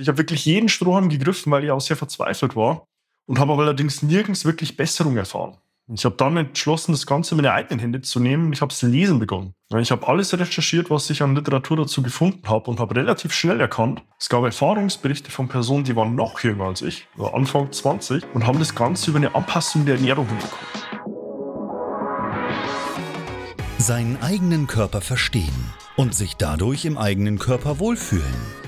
Ich habe wirklich jeden Strohhalm gegriffen, weil ich auch sehr verzweifelt war und habe allerdings nirgends wirklich Besserung erfahren. Ich habe dann entschlossen, das Ganze in meine eigenen Hände zu nehmen und ich habe es lesen begonnen. Ich habe alles recherchiert, was ich an Literatur dazu gefunden habe und habe relativ schnell erkannt, es gab Erfahrungsberichte von Personen, die waren noch jünger als ich, Anfang 20, und haben das Ganze über eine Anpassung der Ernährung hinbekommen. Seinen eigenen Körper verstehen und sich dadurch im eigenen Körper wohlfühlen.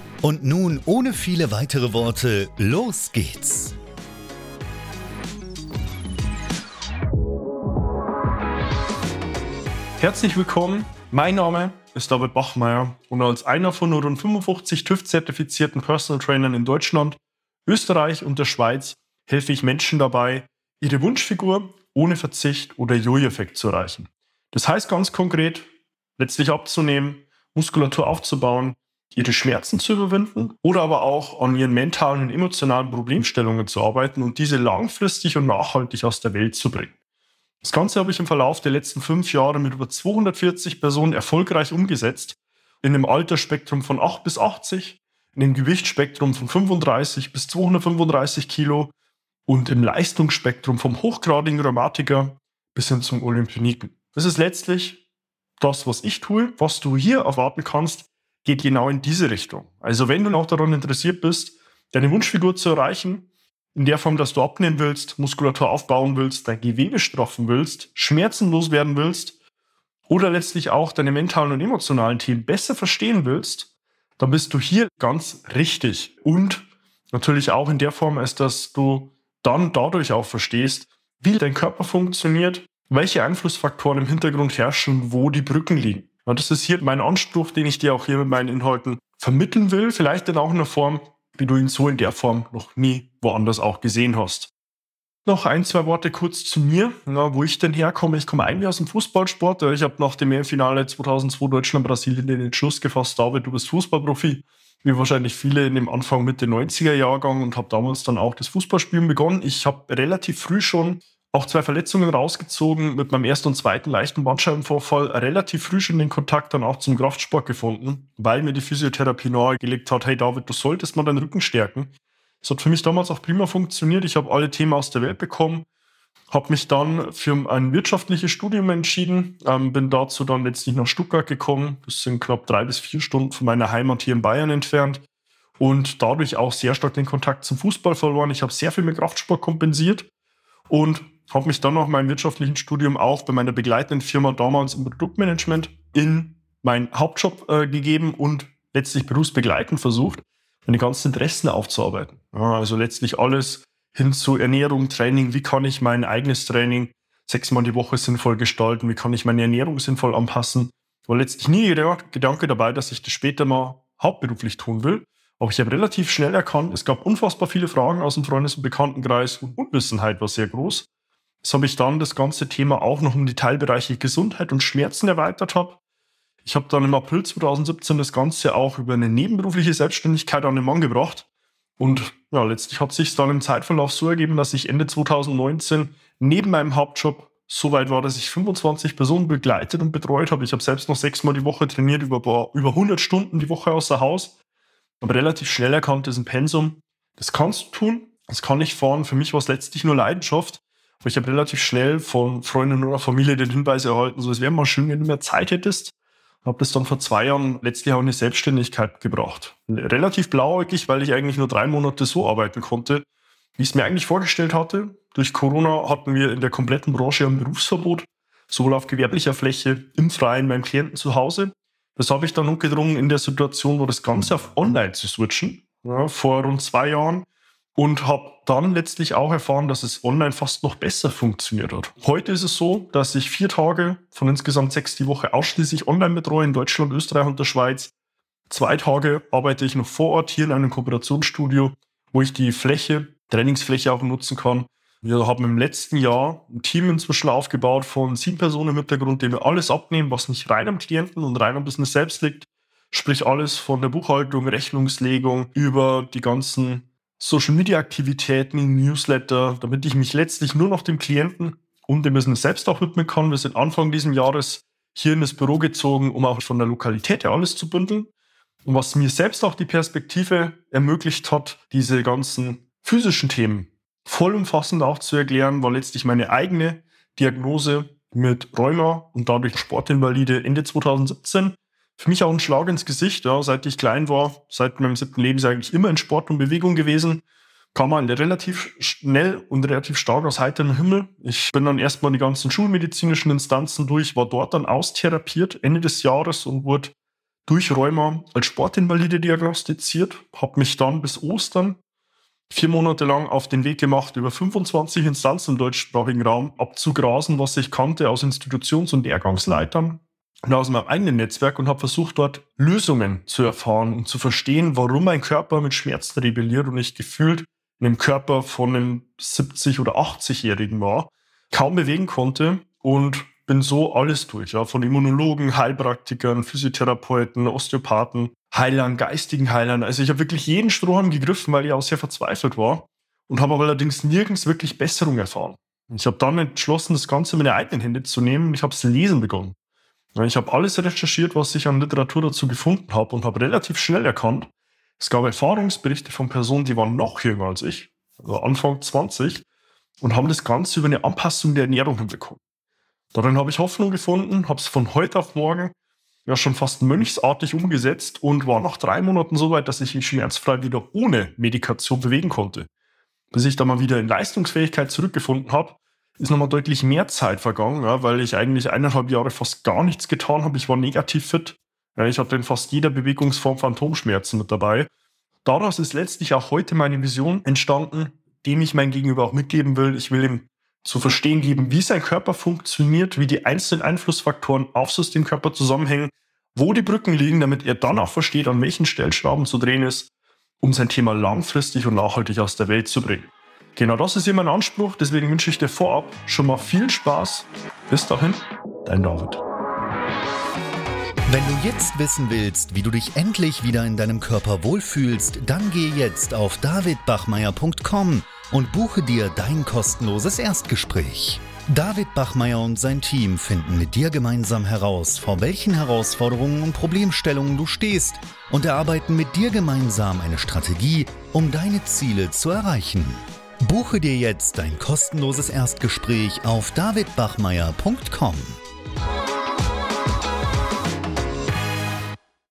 Und nun, ohne viele weitere Worte, los geht's! Herzlich willkommen, mein Name ist David Bachmeier und als einer von nur rund 55 TÜV-zertifizierten Personal Trainern in Deutschland, Österreich und der Schweiz helfe ich Menschen dabei, ihre Wunschfigur ohne Verzicht oder Jojo-Effekt zu erreichen. Das heißt ganz konkret, letztlich abzunehmen, Muskulatur aufzubauen, ihre Schmerzen zu überwinden oder aber auch an ihren mentalen und emotionalen Problemstellungen zu arbeiten und diese langfristig und nachhaltig aus der Welt zu bringen. Das Ganze habe ich im Verlauf der letzten fünf Jahre mit über 240 Personen erfolgreich umgesetzt, in einem Altersspektrum von 8 bis 80, in einem Gewichtsspektrum von 35 bis 235 Kilo und im Leistungsspektrum vom hochgradigen Rheumatiker bis hin zum Olympioniken. Das ist letztlich das, was ich tue. Was du hier erwarten kannst, geht genau in diese Richtung. Also wenn du noch daran interessiert bist, deine Wunschfigur zu erreichen, in der Form, dass du abnehmen willst, Muskulatur aufbauen willst, dein Gewebe straffen willst, schmerzenlos werden willst oder letztlich auch deine mentalen und emotionalen Themen besser verstehen willst, dann bist du hier ganz richtig. Und natürlich auch in der Form, als dass du dann dadurch auch verstehst, wie dein Körper funktioniert, welche Einflussfaktoren im Hintergrund herrschen, wo die Brücken liegen. Und das ist hier mein Anspruch, den ich dir auch hier mit meinen Inhalten vermitteln will. Vielleicht in auch einer Form, wie du ihn so in der Form noch nie woanders auch gesehen hast. Noch ein, zwei Worte kurz zu mir, ja, wo ich denn herkomme. Ich komme eigentlich aus dem Fußballsport. Ich habe nach dem EM-Finale 2002 Deutschland-Brasilien den Entschluss gefasst, David, du bist Fußballprofi, wie wahrscheinlich viele in dem Anfang Mitte 90er Jahrgang und habe damals dann auch das Fußballspielen begonnen. Ich habe relativ früh schon auch zwei Verletzungen rausgezogen, mit meinem ersten und zweiten leichten Bandscheibenvorfall relativ früh schon den Kontakt dann auch zum Kraftsport gefunden, weil mir die Physiotherapie nahegelegt hat, hey David, du solltest mal deinen Rücken stärken. Das hat für mich damals auch prima funktioniert. Ich habe alle Themen aus der Welt bekommen, habe mich dann für ein wirtschaftliches Studium entschieden, ähm, bin dazu dann letztlich nach Stuttgart gekommen. Das sind knapp drei bis vier Stunden von meiner Heimat hier in Bayern entfernt und dadurch auch sehr stark den Kontakt zum Fußball verloren. Ich habe sehr viel mit Kraftsport kompensiert und habe mich dann nach meinem wirtschaftlichen Studium auch bei meiner begleitenden Firma damals im Produktmanagement in meinen Hauptjob äh, gegeben und letztlich berufsbegleitend versucht, meine ganzen Interessen aufzuarbeiten. Ja, also letztlich alles hin zu Ernährung, Training, wie kann ich mein eigenes Training sechsmal die Woche sinnvoll gestalten, wie kann ich meine Ernährung sinnvoll anpassen. War letztlich nie der Gedanke dabei, dass ich das später mal hauptberuflich tun will. Aber ich habe relativ schnell erkannt, es gab unfassbar viele Fragen aus dem Freundes- und Bekanntenkreis und Unwissenheit war sehr groß. Das habe ich dann das ganze Thema auch noch um die Teilbereiche Gesundheit und Schmerzen erweitert habe. Ich habe dann im April 2017 das Ganze auch über eine nebenberufliche Selbstständigkeit an den Mann gebracht. Und ja, letztlich hat sich dann im Zeitverlauf so ergeben, dass ich Ende 2019 neben meinem Hauptjob so weit war, dass ich 25 Personen begleitet und betreut habe. Ich habe selbst noch sechsmal die Woche trainiert, über, über 100 Stunden die Woche außer Haus. Aber relativ schnell erkannt, das ist ein Pensum. Das kannst du tun, das kann ich fahren. Für mich war es letztlich nur Leidenschaft. Ich habe relativ schnell von Freunden oder Familie den Hinweis erhalten, so es wäre mal schön, wenn du mehr Zeit hättest. Habe das dann vor zwei Jahren letztlich auch in die Selbstständigkeit gebracht. Relativ blauäugig, weil ich eigentlich nur drei Monate so arbeiten konnte, wie ich es mir eigentlich vorgestellt hatte. Durch Corona hatten wir in der kompletten Branche ein Berufsverbot, sowohl auf gewerblicher Fläche, im Freien, beim Klienten zu Hause. Das habe ich dann notgedrungen in der Situation, wo das Ganze auf Online zu switchen, ja, vor rund zwei Jahren und habe dann letztlich auch erfahren, dass es online fast noch besser funktioniert hat. Heute ist es so, dass ich vier Tage von insgesamt sechs die Woche ausschließlich online betreue in Deutschland, Österreich und der Schweiz. Zwei Tage arbeite ich noch vor Ort hier in einem Kooperationsstudio, wo ich die Fläche, Trainingsfläche auch nutzen kann. Wir haben im letzten Jahr ein Team inzwischen aufgebaut von sieben Personen im Hintergrund, die wir alles abnehmen, was nicht rein am Klienten und rein am Business selbst liegt. Sprich alles von der Buchhaltung, Rechnungslegung über die ganzen Social Media Aktivitäten, Newsletter, damit ich mich letztlich nur noch dem Klienten und dem Business selbst auch widmen kann. Wir sind Anfang dieses Jahres hier in das Büro gezogen, um auch von der Lokalität her alles zu bündeln. Und was mir selbst auch die Perspektive ermöglicht hat, diese ganzen physischen Themen vollumfassend auch zu erklären, war letztlich meine eigene Diagnose mit Rheuma und dadurch Sportinvalide Ende 2017 für mich auch ein Schlag ins Gesicht. Ja. Seit ich klein war, seit meinem siebten Lebensjahr eigentlich immer in Sport und Bewegung gewesen. Kam man relativ schnell und relativ stark aus heiterem Himmel. Ich bin dann erstmal die ganzen schulmedizinischen Instanzen durch, war dort dann austherapiert Ende des Jahres und wurde durch Rheuma als Sportinvalide diagnostiziert. Habe mich dann bis Ostern vier Monate lang auf den Weg gemacht, über 25 Instanzen im deutschsprachigen Raum abzugrasen, was ich kannte aus Institutions- und Lehrgangsleitern und aus meinem eigenen Netzwerk und habe versucht, dort Lösungen zu erfahren und zu verstehen, warum mein Körper mit Schmerzen rebelliert und ich gefühlt in dem Körper von einem 70- oder 80-Jährigen war, kaum bewegen konnte und bin so alles durch, ja, von Immunologen, Heilpraktikern, Physiotherapeuten, Osteopathen, Heilern, geistigen Heilern. Also ich habe wirklich jeden Strohhalm gegriffen, weil ich auch sehr verzweifelt war und habe aber allerdings nirgends wirklich Besserung erfahren. Ich habe dann entschlossen, das Ganze in meine eigenen Hände zu nehmen und ich habe es lesen begonnen. Ich habe alles recherchiert, was ich an Literatur dazu gefunden habe und habe relativ schnell erkannt, es gab Erfahrungsberichte von Personen, die waren noch jünger als ich, also Anfang 20, und haben das Ganze über eine Anpassung der Ernährung hinbekommen. Darin habe ich Hoffnung gefunden, habe es von heute auf morgen ja schon fast mönchsartig umgesetzt und war nach drei Monaten so weit, dass ich mich schmerzfrei wieder ohne Medikation bewegen konnte. Bis ich dann mal wieder in Leistungsfähigkeit zurückgefunden habe ist nochmal deutlich mehr Zeit vergangen, ja, weil ich eigentlich eineinhalb Jahre fast gar nichts getan habe. Ich war negativ fit. Ja, ich hatte in fast jeder Bewegungsform Phantomschmerzen mit dabei. Daraus ist letztlich auch heute meine Vision entstanden, dem ich mein Gegenüber auch mitgeben will. Ich will ihm zu verstehen geben, wie sein Körper funktioniert, wie die einzelnen Einflussfaktoren auf Systemkörper zusammenhängen, wo die Brücken liegen, damit er dann auch versteht, an welchen Stellschrauben zu drehen ist, um sein Thema langfristig und nachhaltig aus der Welt zu bringen. Genau das ist hier mein Anspruch, deswegen wünsche ich dir vorab schon mal viel Spaß. Bis dahin, dein David. Wenn du jetzt wissen willst, wie du dich endlich wieder in deinem Körper wohlfühlst, dann geh jetzt auf davidbachmeier.com und buche dir dein kostenloses Erstgespräch. David Bachmeier und sein Team finden mit dir gemeinsam heraus, vor welchen Herausforderungen und Problemstellungen du stehst und erarbeiten mit dir gemeinsam eine Strategie, um deine Ziele zu erreichen. Buche dir jetzt dein kostenloses Erstgespräch auf davidbachmeier.com.